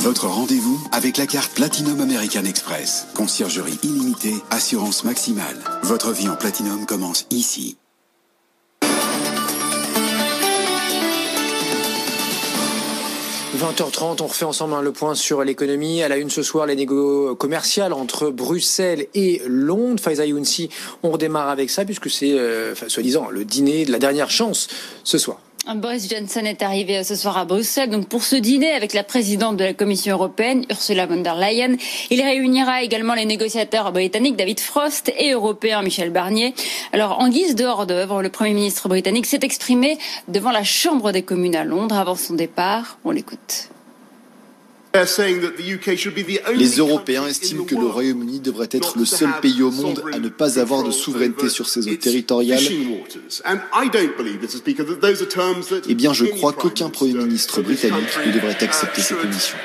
Votre rendez-vous avec la carte Platinum American Express. Conciergerie illimitée, assurance maximale. Votre vie en Platinum commence ici. 20h30, on refait ensemble hein, le point sur l'économie. À la une ce soir, les négociations commerciales entre Bruxelles et Londres. Faiza Younsi, on redémarre avec ça puisque c'est, euh, soi-disant, le dîner de la dernière chance ce soir. Boris Johnson est arrivé ce soir à Bruxelles donc pour ce dîner avec la présidente de la Commission européenne, Ursula von der Leyen. Il réunira également les négociateurs britanniques David Frost et européens Michel Barnier. Alors en guise de hors d'œuvre, le Premier ministre britannique s'est exprimé devant la Chambre des communes à Londres avant son départ. On l'écoute. Les Européens estiment que le Royaume-Uni devrait être le seul pays au monde à ne pas avoir de souveraineté sur ses eaux territoriales. Eh bien, je crois qu'aucun Premier ministre britannique ne devrait accepter ces conditions.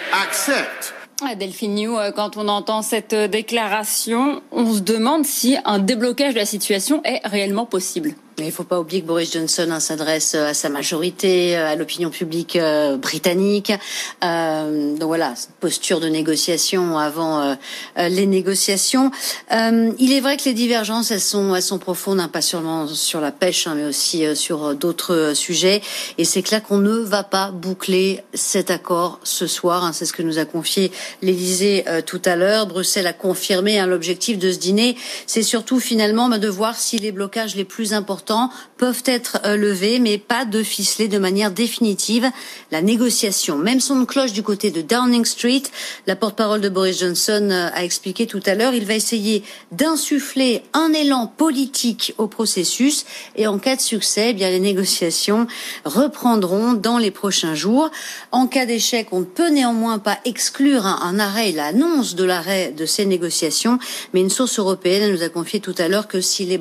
Delphine New, euh, quand on entend cette euh, déclaration, on se demande si un déblocage de la situation est réellement possible. Il ne faut pas oublier que Boris Johnson hein, s'adresse euh, à sa majorité, à l'opinion publique britannique. Euh, donc voilà, posture de négociation avant les négociations. Euh, il est vrai que les divergences, elles sont, profondes, hein, pas seulement sur la pêche, hein, mais aussi sur d'autres sujets. Et c'est clair qu'on ne va pas boucler cet accord ce soir. C'est ce que nous a confié l'Élysée euh, tout à l'heure. Bruxelles a confirmé l'objectif de ce dîner. C'est surtout finalement bah, de voir si les blocages les plus importants peuvent être euh, levés, mais pas de ficeler de manière définitive la négociation. Même son cloche du côté de Downing Street. La porte-parole de Boris Johnson euh, a expliqué tout à l'heure, il va essayer d'insuffler un élan politique au processus et en cas de succès, eh bien les négociations reprendront dans les prochains jours. En cas d'échec, on ne peut néanmoins pas exclure un un arrêt, l'annonce de l'arrêt de ces négociations, mais une source européenne nous a confié tout à l'heure que si les,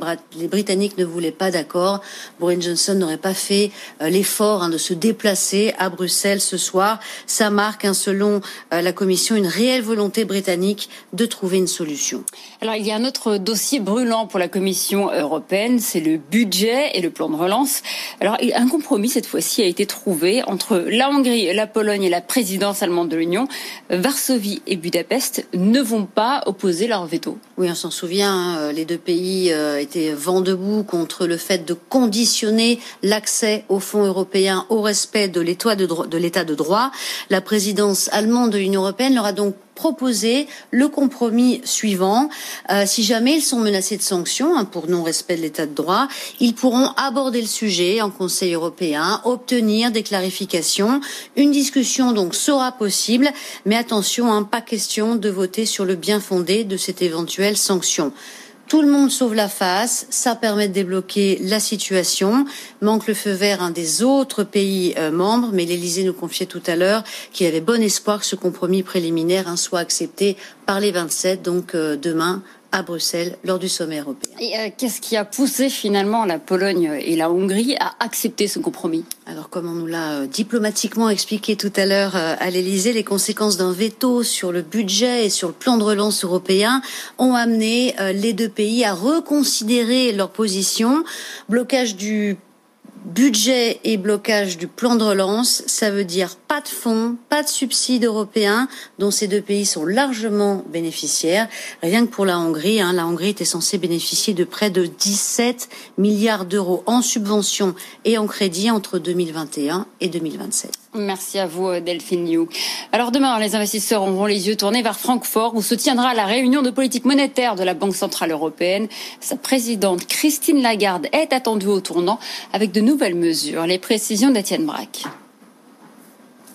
Britanniques ne voulaient pas d'accord, Boris Johnson n'aurait pas fait euh, l'effort hein, de se déplacer à Bruxelles ce soir. Ça marque, hein, selon euh, la Commission, une réelle volonté britannique de trouver une solution. Alors il y a un autre dossier brûlant pour la Commission européenne, c'est le budget et le plan de relance. Alors un compromis cette fois-ci a été trouvé entre la Hongrie, la Pologne et la présidence allemande de l'Union. Varsovie et Budapest ne vont pas opposer leur veto. Oui, on s'en souvient, hein, euh, les deux pays étaient vent debout contre le fait de conditionner l'accès aux fonds européens au respect de l'état de, droit. La présidence allemande de l'Union européenne leur a donc proposer le compromis suivant. Euh, si jamais ils sont menacés de sanctions hein, pour non-respect de l'état de droit, ils pourront aborder le sujet en Conseil européen, obtenir des clarifications. Une discussion donc sera possible, mais attention, hein, pas question de voter sur le bien fondé de cette éventuelle sanction. Tout le monde sauve la face, ça permet de débloquer la situation. Manque le feu vert un des autres pays euh, membres, mais l'Élysée nous confiait tout à l'heure qu'il avait bon espoir que ce compromis préliminaire hein, soit accepté par les 27, donc euh, demain à Bruxelles lors du sommet européen. Et euh, qu'est-ce qui a poussé finalement la Pologne et la Hongrie à accepter ce compromis? Alors comme on nous l'a euh, diplomatiquement expliqué tout à l'heure euh, à l'Elysée, les conséquences d'un veto sur le budget et sur le plan de relance européen ont amené les deux pays à reconsidérer leur position. Blocage du budget et blocage du plan de relance, ça veut dire pas de fonds, pas de subsides européens, dont ces deux pays sont largement bénéficiaires. Rien que pour la Hongrie, hein, la Hongrie était censée bénéficier de près de 17 milliards d'euros en subventions et en crédits entre 2021 et 2027. Merci à vous, euh, Delphine Liu. Alors demain, les investisseurs auront les yeux tournés vers Francfort, où se tiendra la réunion de politique monétaire de la Banque Centrale Européenne. Sa présidente, Christine Lagarde, est attendue au tournant avec de nouvelles mesures. Les précisions d'Étienne Braque.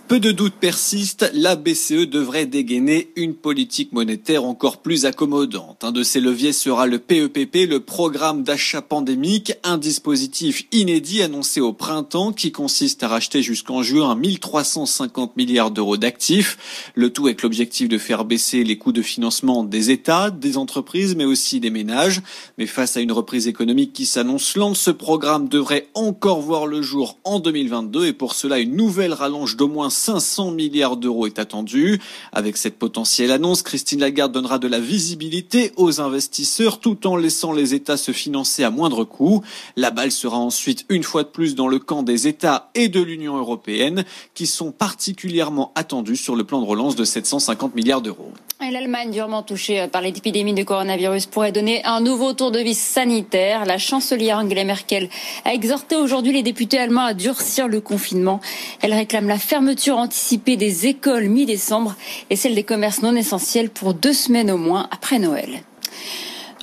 Peu de doutes persistent, la BCE devrait dégainer une politique monétaire encore plus accommodante. Un de ces leviers sera le PEPP, le programme d'achat pandémique, un dispositif inédit annoncé au printemps qui consiste à racheter jusqu'en juin 1350 milliards d'euros d'actifs. Le tout avec l'objectif de faire baisser les coûts de financement des États, des entreprises, mais aussi des ménages. Mais face à une reprise économique qui s'annonce lente, ce programme devrait encore voir le jour en 2022 et pour cela une nouvelle rallonge d'au moins 500 milliards d'euros est attendu. Avec cette potentielle annonce, Christine Lagarde donnera de la visibilité aux investisseurs tout en laissant les États se financer à moindre coût. La balle sera ensuite une fois de plus dans le camp des États et de l'Union européenne qui sont particulièrement attendus sur le plan de relance de 750 milliards d'euros. L'Allemagne, durement touchée par l'épidémie de coronavirus, pourrait donner un nouveau tour de vis sanitaire. La chancelière Angela Merkel a exhorté aujourd'hui les députés allemands à durcir le confinement. Elle réclame la fermeture anticipée des écoles mi-décembre et celle des commerces non essentiels pour deux semaines au moins après Noël.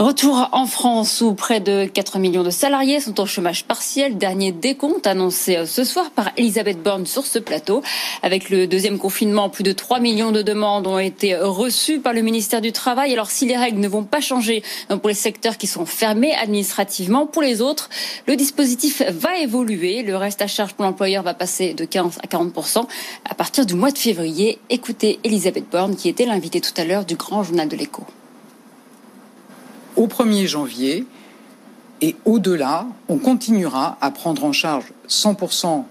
Retour en France où près de 4 millions de salariés sont au chômage partiel. Dernier décompte annoncé ce soir par Elisabeth Borne sur ce plateau. Avec le deuxième confinement, plus de 3 millions de demandes ont été reçues par le ministère du Travail. Alors si les règles ne vont pas changer euh, pour les secteurs qui sont fermés administrativement, pour les autres, le dispositif va évoluer. Le reste à charge pour l'employeur va passer de 15 à 40% à partir du mois de février. Écoutez Elisabeth Borne qui était l'invitée tout à l'heure du grand journal de l'écho au 1er janvier et au-delà, on continuera à prendre en charge 100%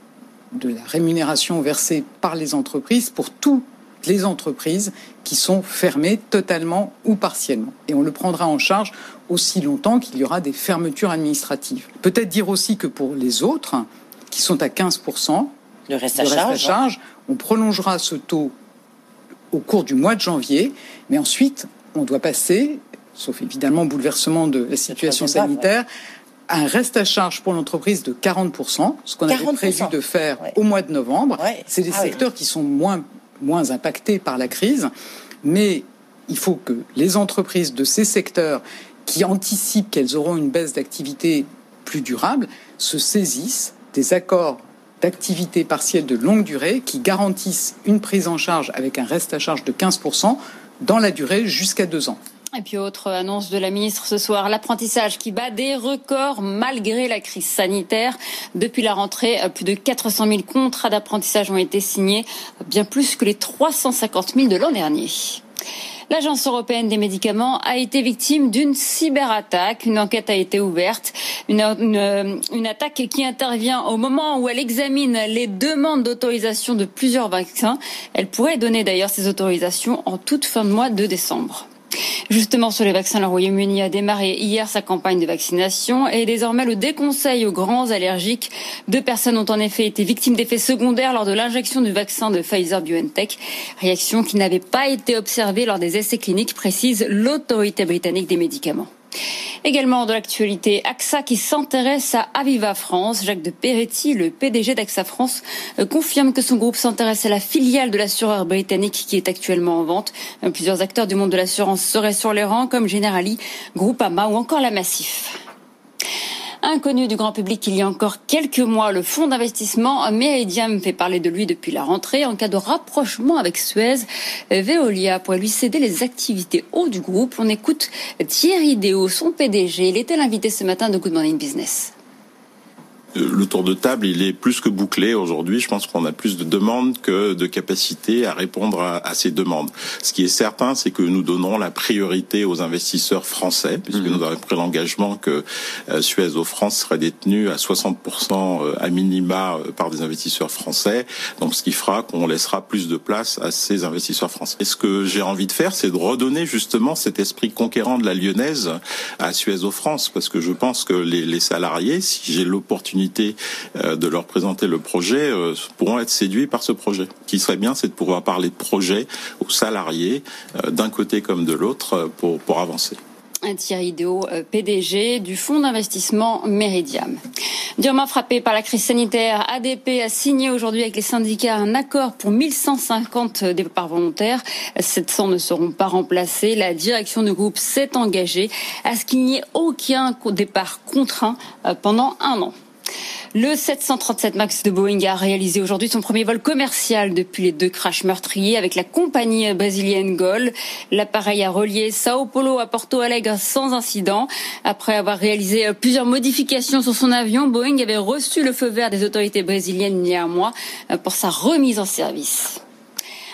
de la rémunération versée par les entreprises pour toutes les entreprises qui sont fermées totalement ou partiellement. Et on le prendra en charge aussi longtemps qu'il y aura des fermetures administratives. Peut-être dire aussi que pour les autres, qui sont à 15%, le reste à, charge, charge, on prolongera ce taux au cours du mois de janvier, mais ensuite, on doit passer sauf évidemment bouleversement de la situation sanitaire, un reste à charge pour l'entreprise de 40%, ce qu'on avait prévu de faire au mois de novembre. C'est des ah secteurs qui sont moins, moins impactés par la crise, mais il faut que les entreprises de ces secteurs qui anticipent qu'elles auront une baisse d'activité plus durable se saisissent des accords d'activité partielle de longue durée qui garantissent une prise en charge avec un reste à charge de 15% dans la durée jusqu'à deux ans. Et puis autre annonce de la ministre ce soir, l'apprentissage qui bat des records malgré la crise sanitaire. Depuis la rentrée, plus de 400 000 contrats d'apprentissage ont été signés, bien plus que les 350 000 de l'an dernier. L'Agence européenne des médicaments a été victime d'une cyberattaque. Une enquête a été ouverte. Une, une, une, attaque qui intervient au moment où elle examine les demandes d'autorisation de plusieurs vaccins. Elle pourrait donner d'ailleurs ces autorisations en toute fin de mois de décembre. Justement, sur les vaccins, le Royaume-Uni a démarré hier sa campagne de vaccination et désormais le déconseil aux grands allergiques. Deux personnes ont en effet été victimes d'effets secondaires lors de l'injection du vaccin de Pfizer-BioNTech, réaction qui n'avait pas été observée lors des essais cliniques, précise l'autorité britannique des médicaments. Également de l'actualité, AXA qui s'intéresse à Aviva France. Jacques de Peretti, le PDG d'AXA France, euh, confirme que son groupe s'intéresse à la filiale de l'assureur britannique qui est actuellement en vente. Euh, plusieurs acteurs du monde de l'assurance seraient sur les rangs comme Generali, Groupama ou encore la Massif. Inconnu du grand public il y a encore quelques mois, le fonds d'investissement Meridiam fait parler de lui depuis la rentrée. En cas de rapprochement avec Suez, Veolia pourrait lui céder les activités haut du groupe. On écoute Thierry Déo, son PDG. Il était l'invité ce matin de Good Morning Business. Euh, le tour de table, il est plus que bouclé aujourd'hui. Je pense qu'on a plus de demandes que de capacité à répondre à, ces demandes. Ce qui est certain, c'est que nous donnerons la priorité aux investisseurs français, puisque mhm. nous avons pris l'engagement que euh, Suez au France serait détenu à 60% euh, à minima par des investisseurs français. Donc, ce qui fera qu'on laissera plus de place à ces investisseurs français. Et ce que j'ai envie de faire, c'est de redonner justement cet esprit conquérant de la lyonnaise à Suez au France, parce que je pense que les, les salariés, si j'ai l'opportunité euh, de leur présenter le projet euh, pourront être séduits par ce projet. Ce qui serait bien, c'est de pouvoir parler de projet aux salariés euh, d'un côté comme de l'autre pour, pour avancer. Thierry Deo, PDG du fonds d'investissement Meridiam. Durement frappé par la crise sanitaire, ADP a signé aujourd'hui avec les syndicats un accord pour 1150 départs volontaires. 700 ne seront pas remplacés. La direction du groupe s'est engagée à ce qu'il n'y ait aucun départ contraint pendant un an. Le 737 MAX de Boeing a réalisé aujourd'hui son premier vol commercial depuis les deux crashs meurtriers avec la compagnie brésilienne GOL. L'appareil a relié Sao Paulo à Porto Alegre sans incident. Après avoir réalisé plusieurs modifications sur son avion, Boeing avait reçu le feu vert des autorités brésiliennes il mois pour sa remise en service.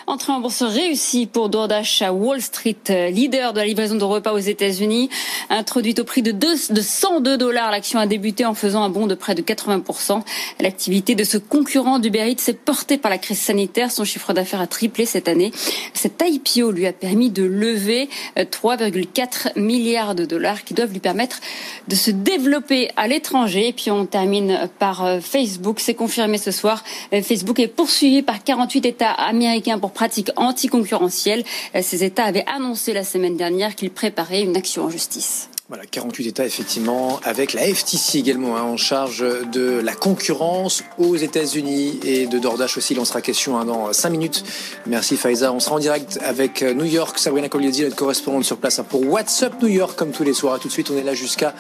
Entrée en bourse réussie pour DoorDash à Wall Street, leader de la livraison de repas aux États-Unis. Introduite au prix de, 2, de 102 dollars, l'action a débuté en faisant un bond de près de 80%. L'activité de ce concurrent d'Uber Eats s'est portée par la crise sanitaire. Son chiffre d'affaires a triplé cette année. Cet IPO lui a permis de lever 3,4 milliards de dollars qui doivent lui permettre de se développer à l'étranger. Et puis on termine par euh, Facebook. C'est confirmé ce soir. Euh, Facebook est poursuivi par 48 États américains pour pratiques anticoncurrentielles. Euh, ces États avaient annoncé la semaine dernière qu'ils préparaient une action en justice. Voilà, 48 États effectivement, avec la FTC également hein, en charge de la concurrence aux États-Unis et de DoorDash aussi. Il en sera question hein, dans 5 minutes. Merci Faiza. On sera en direct avec euh, New York. Sabrina Cogliesi, notre correspondante sur place hein, pour What's Up New York, comme tous les soirs. tout de suite, on est là jusqu'à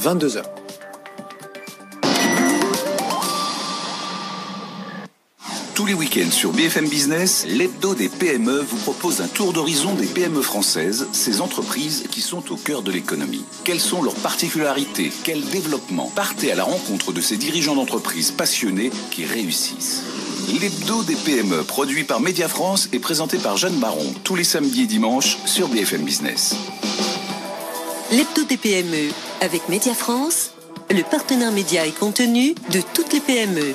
22h. Tous les week-ends sur BFM Business, l'hebdo des PME vous propose un tour d'horizon des PME françaises, ces entreprises qui sont au cœur de l'économie. Quelles sont leurs particularités? Quel développement? Partez à la rencontre de ces dirigeants d'entreprises passionnés qui réussissent. L'hebdo des PME, produit par Média France et présenté par Jeanne Baron, tous les samedis et dimanches sur BFM Business. L'hebdo des PME, avec Média France, le partenaire média et contenu de toutes les PME.